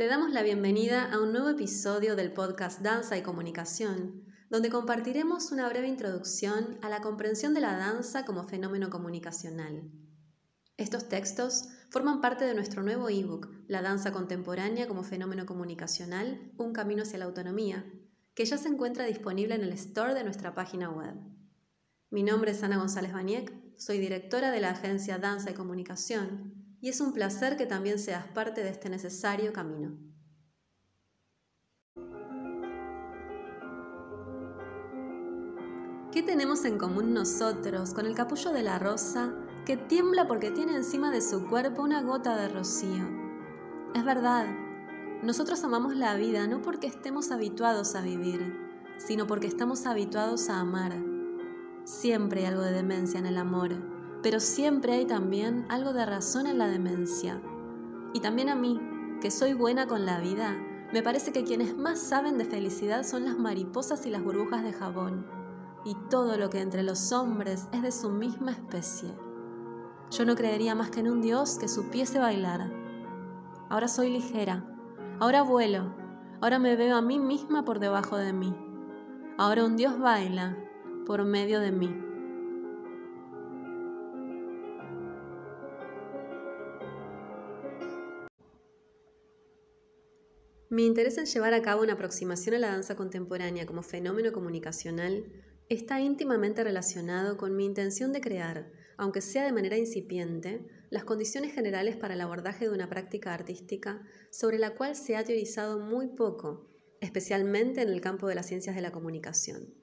Te damos la bienvenida a un nuevo episodio del podcast Danza y Comunicación, donde compartiremos una breve introducción a la comprensión de la danza como fenómeno comunicacional. Estos textos forman parte de nuestro nuevo ebook, La danza contemporánea como fenómeno comunicacional, un camino hacia la autonomía, que ya se encuentra disponible en el store de nuestra página web. Mi nombre es Ana González Baniek, soy directora de la agencia Danza y Comunicación y es un placer que también seas parte de este necesario camino. ¿Qué tenemos en común nosotros con el capullo de la rosa que tiembla porque tiene encima de su cuerpo una gota de rocío? Es verdad, nosotros amamos la vida no porque estemos habituados a vivir, sino porque estamos habituados a amar. Siempre hay algo de demencia en el amor pero siempre hay también algo de razón en la demencia. Y también a mí, que soy buena con la vida, me parece que quienes más saben de felicidad son las mariposas y las burbujas de jabón, y todo lo que entre los hombres es de su misma especie. Yo no creería más que en un Dios que supiese bailar. Ahora soy ligera, ahora vuelo, ahora me veo a mí misma por debajo de mí. Ahora un Dios baila por medio de mí. Mi interés en llevar a cabo una aproximación a la danza contemporánea como fenómeno comunicacional está íntimamente relacionado con mi intención de crear, aunque sea de manera incipiente, las condiciones generales para el abordaje de una práctica artística sobre la cual se ha teorizado muy poco, especialmente en el campo de las ciencias de la comunicación.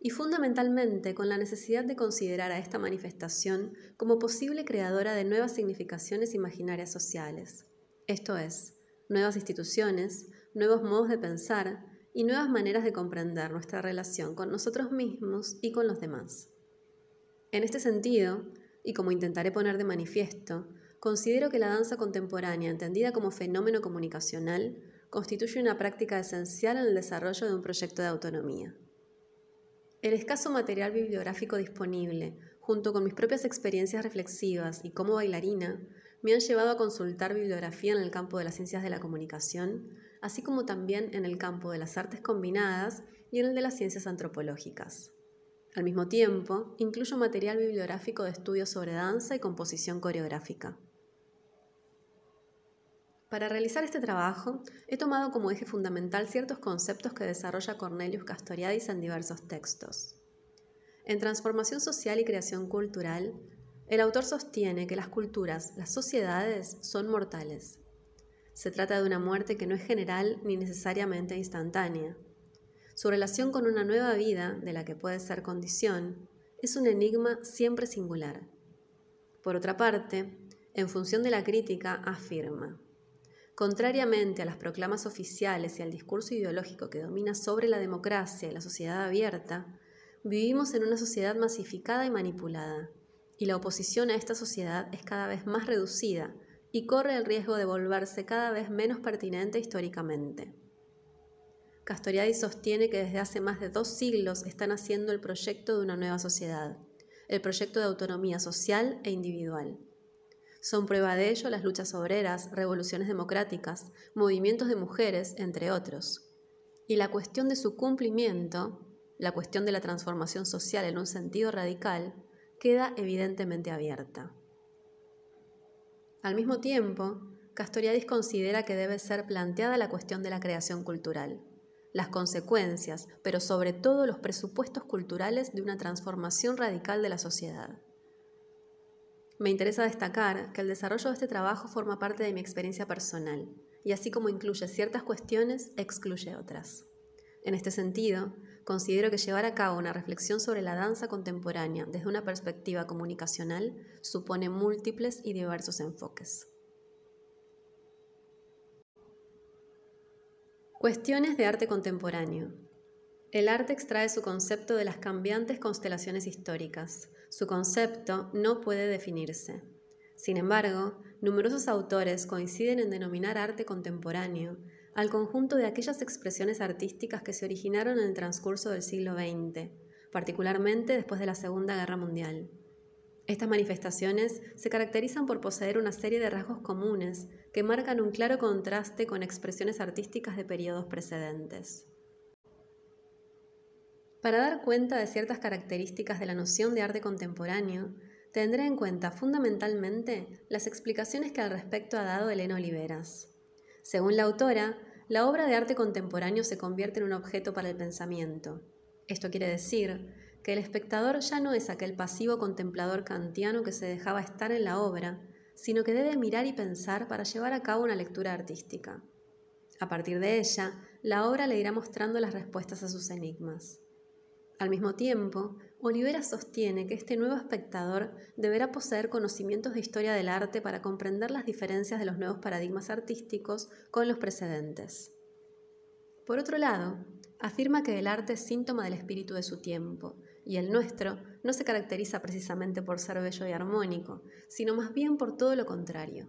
Y fundamentalmente con la necesidad de considerar a esta manifestación como posible creadora de nuevas significaciones imaginarias sociales, esto es, nuevas instituciones, nuevos modos de pensar y nuevas maneras de comprender nuestra relación con nosotros mismos y con los demás. En este sentido, y como intentaré poner de manifiesto, considero que la danza contemporánea, entendida como fenómeno comunicacional, constituye una práctica esencial en el desarrollo de un proyecto de autonomía. El escaso material bibliográfico disponible, junto con mis propias experiencias reflexivas y como bailarina, me han llevado a consultar bibliografía en el campo de las ciencias de la comunicación, así como también en el campo de las artes combinadas y en el de las ciencias antropológicas. Al mismo tiempo, incluyo material bibliográfico de estudios sobre danza y composición coreográfica. Para realizar este trabajo, he tomado como eje fundamental ciertos conceptos que desarrolla Cornelius Castoriadis en diversos textos. En Transformación Social y Creación Cultural, el autor sostiene que las culturas, las sociedades, son mortales. Se trata de una muerte que no es general ni necesariamente instantánea. Su relación con una nueva vida, de la que puede ser condición, es un enigma siempre singular. Por otra parte, en función de la crítica, afirma, contrariamente a las proclamas oficiales y al discurso ideológico que domina sobre la democracia y la sociedad abierta, vivimos en una sociedad masificada y manipulada y la oposición a esta sociedad es cada vez más reducida y corre el riesgo de volverse cada vez menos pertinente históricamente. Castoriadis sostiene que desde hace más de dos siglos están haciendo el proyecto de una nueva sociedad, el proyecto de autonomía social e individual. Son prueba de ello las luchas obreras, revoluciones democráticas, movimientos de mujeres, entre otros. Y la cuestión de su cumplimiento, la cuestión de la transformación social en un sentido radical, queda evidentemente abierta. Al mismo tiempo, Castoriadis considera que debe ser planteada la cuestión de la creación cultural, las consecuencias, pero sobre todo los presupuestos culturales de una transformación radical de la sociedad. Me interesa destacar que el desarrollo de este trabajo forma parte de mi experiencia personal, y así como incluye ciertas cuestiones, excluye otras. En este sentido, considero que llevar a cabo una reflexión sobre la danza contemporánea desde una perspectiva comunicacional supone múltiples y diversos enfoques. Cuestiones de arte contemporáneo. El arte extrae su concepto de las cambiantes constelaciones históricas. Su concepto no puede definirse. Sin embargo, numerosos autores coinciden en denominar arte contemporáneo al conjunto de aquellas expresiones artísticas que se originaron en el transcurso del siglo XX, particularmente después de la Segunda Guerra Mundial. Estas manifestaciones se caracterizan por poseer una serie de rasgos comunes que marcan un claro contraste con expresiones artísticas de periodos precedentes. Para dar cuenta de ciertas características de la noción de arte contemporáneo, tendré en cuenta fundamentalmente las explicaciones que al respecto ha dado Elena Oliveras. Según la autora, la obra de arte contemporáneo se convierte en un objeto para el pensamiento. Esto quiere decir que el espectador ya no es aquel pasivo contemplador kantiano que se dejaba estar en la obra, sino que debe mirar y pensar para llevar a cabo una lectura artística. A partir de ella, la obra le irá mostrando las respuestas a sus enigmas. Al mismo tiempo, Olivera sostiene que este nuevo espectador deberá poseer conocimientos de historia del arte para comprender las diferencias de los nuevos paradigmas artísticos con los precedentes. Por otro lado, afirma que el arte es síntoma del espíritu de su tiempo, y el nuestro no se caracteriza precisamente por ser bello y armónico, sino más bien por todo lo contrario.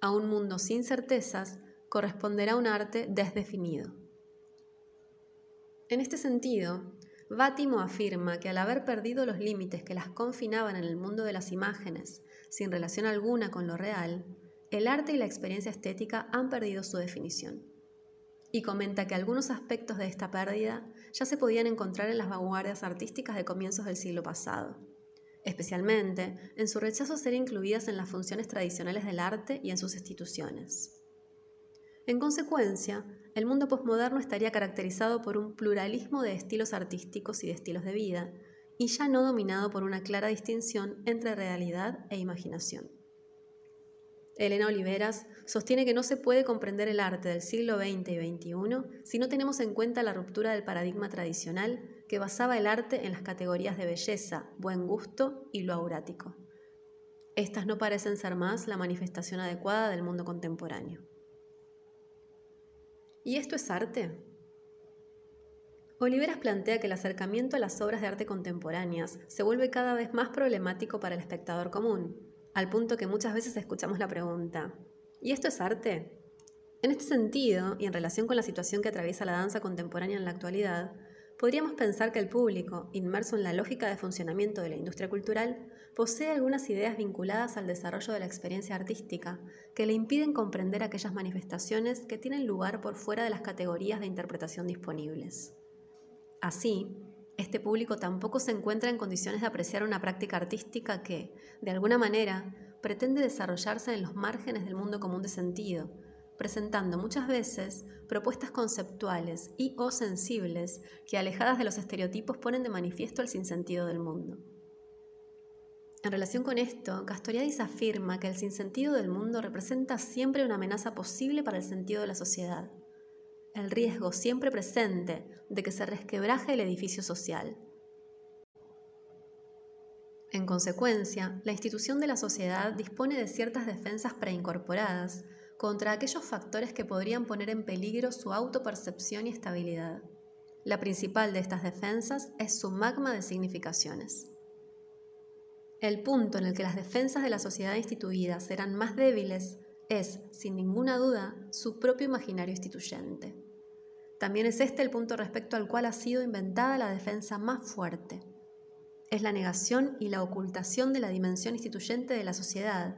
A un mundo sin certezas corresponderá un arte desdefinido. En este sentido, Bátimo afirma que al haber perdido los límites que las confinaban en el mundo de las imágenes, sin relación alguna con lo real, el arte y la experiencia estética han perdido su definición. Y comenta que algunos aspectos de esta pérdida ya se podían encontrar en las vanguardias artísticas de comienzos del siglo pasado, especialmente en su rechazo a ser incluidas en las funciones tradicionales del arte y en sus instituciones. En consecuencia, el mundo posmoderno estaría caracterizado por un pluralismo de estilos artísticos y de estilos de vida, y ya no dominado por una clara distinción entre realidad e imaginación. Elena Oliveras sostiene que no se puede comprender el arte del siglo XX y XXI si no tenemos en cuenta la ruptura del paradigma tradicional que basaba el arte en las categorías de belleza, buen gusto y lo aurático. Estas no parecen ser más la manifestación adecuada del mundo contemporáneo. ¿Y esto es arte? Oliveras plantea que el acercamiento a las obras de arte contemporáneas se vuelve cada vez más problemático para el espectador común, al punto que muchas veces escuchamos la pregunta, ¿y esto es arte? En este sentido, y en relación con la situación que atraviesa la danza contemporánea en la actualidad, podríamos pensar que el público, inmerso en la lógica de funcionamiento de la industria cultural, posee algunas ideas vinculadas al desarrollo de la experiencia artística que le impiden comprender aquellas manifestaciones que tienen lugar por fuera de las categorías de interpretación disponibles. Así, este público tampoco se encuentra en condiciones de apreciar una práctica artística que, de alguna manera, pretende desarrollarse en los márgenes del mundo común de sentido, presentando muchas veces propuestas conceptuales y o sensibles que alejadas de los estereotipos ponen de manifiesto el sinsentido del mundo. En relación con esto, Castoriadis afirma que el sinsentido del mundo representa siempre una amenaza posible para el sentido de la sociedad, el riesgo siempre presente de que se resquebraje el edificio social. En consecuencia, la institución de la sociedad dispone de ciertas defensas preincorporadas contra aquellos factores que podrían poner en peligro su autopercepción y estabilidad. La principal de estas defensas es su magma de significaciones. El punto en el que las defensas de la sociedad instituida serán más débiles es, sin ninguna duda, su propio imaginario instituyente. También es este el punto respecto al cual ha sido inventada la defensa más fuerte. Es la negación y la ocultación de la dimensión instituyente de la sociedad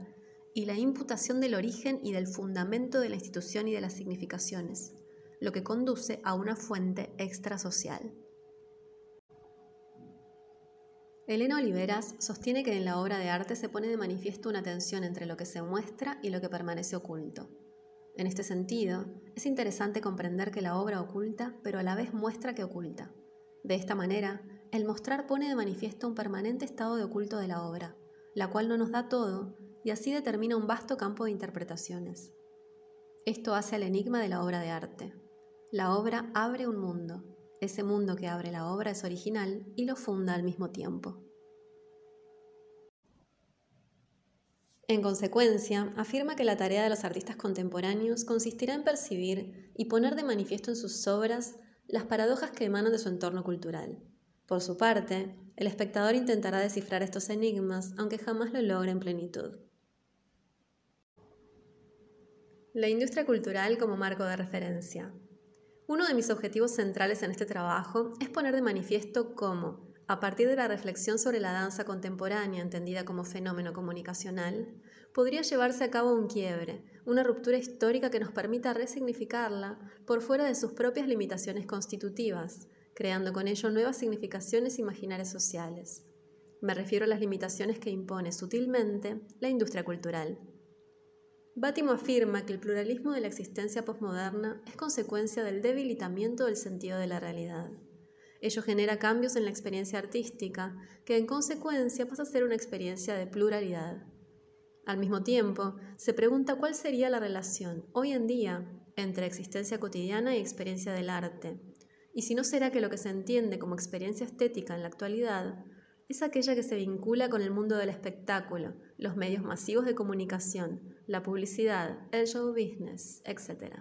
y la imputación del origen y del fundamento de la institución y de las significaciones, lo que conduce a una fuente extrasocial. Elena Oliveras sostiene que en la obra de arte se pone de manifiesto una tensión entre lo que se muestra y lo que permanece oculto. En este sentido, es interesante comprender que la obra oculta, pero a la vez muestra que oculta. De esta manera, el mostrar pone de manifiesto un permanente estado de oculto de la obra, la cual no nos da todo, y así determina un vasto campo de interpretaciones. Esto hace al enigma de la obra de arte. La obra abre un mundo. Ese mundo que abre la obra es original y lo funda al mismo tiempo. En consecuencia, afirma que la tarea de los artistas contemporáneos consistirá en percibir y poner de manifiesto en sus obras las paradojas que emanan de su entorno cultural. Por su parte, el espectador intentará descifrar estos enigmas, aunque jamás lo logre en plenitud. La industria cultural como marco de referencia. Uno de mis objetivos centrales en este trabajo es poner de manifiesto cómo, a partir de la reflexión sobre la danza contemporánea entendida como fenómeno comunicacional, podría llevarse a cabo un quiebre, una ruptura histórica que nos permita resignificarla por fuera de sus propias limitaciones constitutivas, creando con ello nuevas significaciones imaginarias sociales. Me refiero a las limitaciones que impone sutilmente la industria cultural. Bátimo afirma que el pluralismo de la existencia posmoderna es consecuencia del debilitamiento del sentido de la realidad. Ello genera cambios en la experiencia artística, que en consecuencia pasa a ser una experiencia de pluralidad. Al mismo tiempo, se pregunta cuál sería la relación hoy en día entre existencia cotidiana y experiencia del arte, y si no será que lo que se entiende como experiencia estética en la actualidad es aquella que se vincula con el mundo del espectáculo, los medios masivos de comunicación, la publicidad, el show business, etc.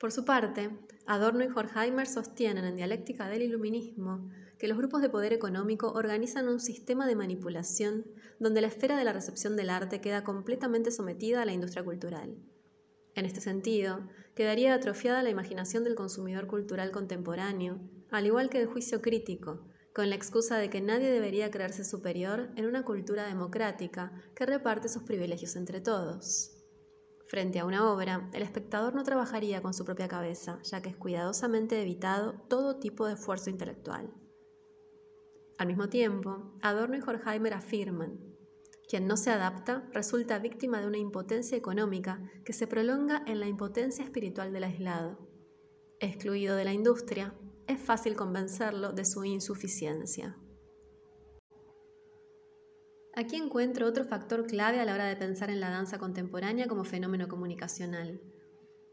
Por su parte, Adorno y Horkheimer sostienen en Dialéctica del Iluminismo que los grupos de poder económico organizan un sistema de manipulación donde la esfera de la recepción del arte queda completamente sometida a la industria cultural. En este sentido, quedaría atrofiada la imaginación del consumidor cultural contemporáneo, al igual que el juicio crítico, con la excusa de que nadie debería creerse superior en una cultura democrática que reparte sus privilegios entre todos. Frente a una obra, el espectador no trabajaría con su propia cabeza, ya que es cuidadosamente evitado todo tipo de esfuerzo intelectual. Al mismo tiempo, Adorno y Horkheimer afirman, quien no se adapta resulta víctima de una impotencia económica que se prolonga en la impotencia espiritual del aislado. Excluido de la industria, es fácil convencerlo de su insuficiencia. Aquí encuentro otro factor clave a la hora de pensar en la danza contemporánea como fenómeno comunicacional.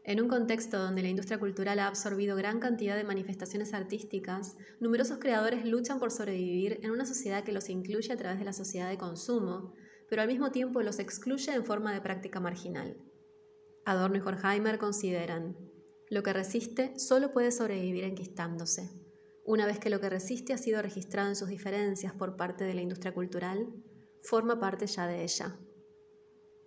En un contexto donde la industria cultural ha absorbido gran cantidad de manifestaciones artísticas, numerosos creadores luchan por sobrevivir en una sociedad que los incluye a través de la sociedad de consumo, pero al mismo tiempo los excluye en forma de práctica marginal. Adorno y Horkheimer consideran, lo que resiste solo puede sobrevivir enquistándose. Una vez que lo que resiste ha sido registrado en sus diferencias por parte de la industria cultural, forma parte ya de ella.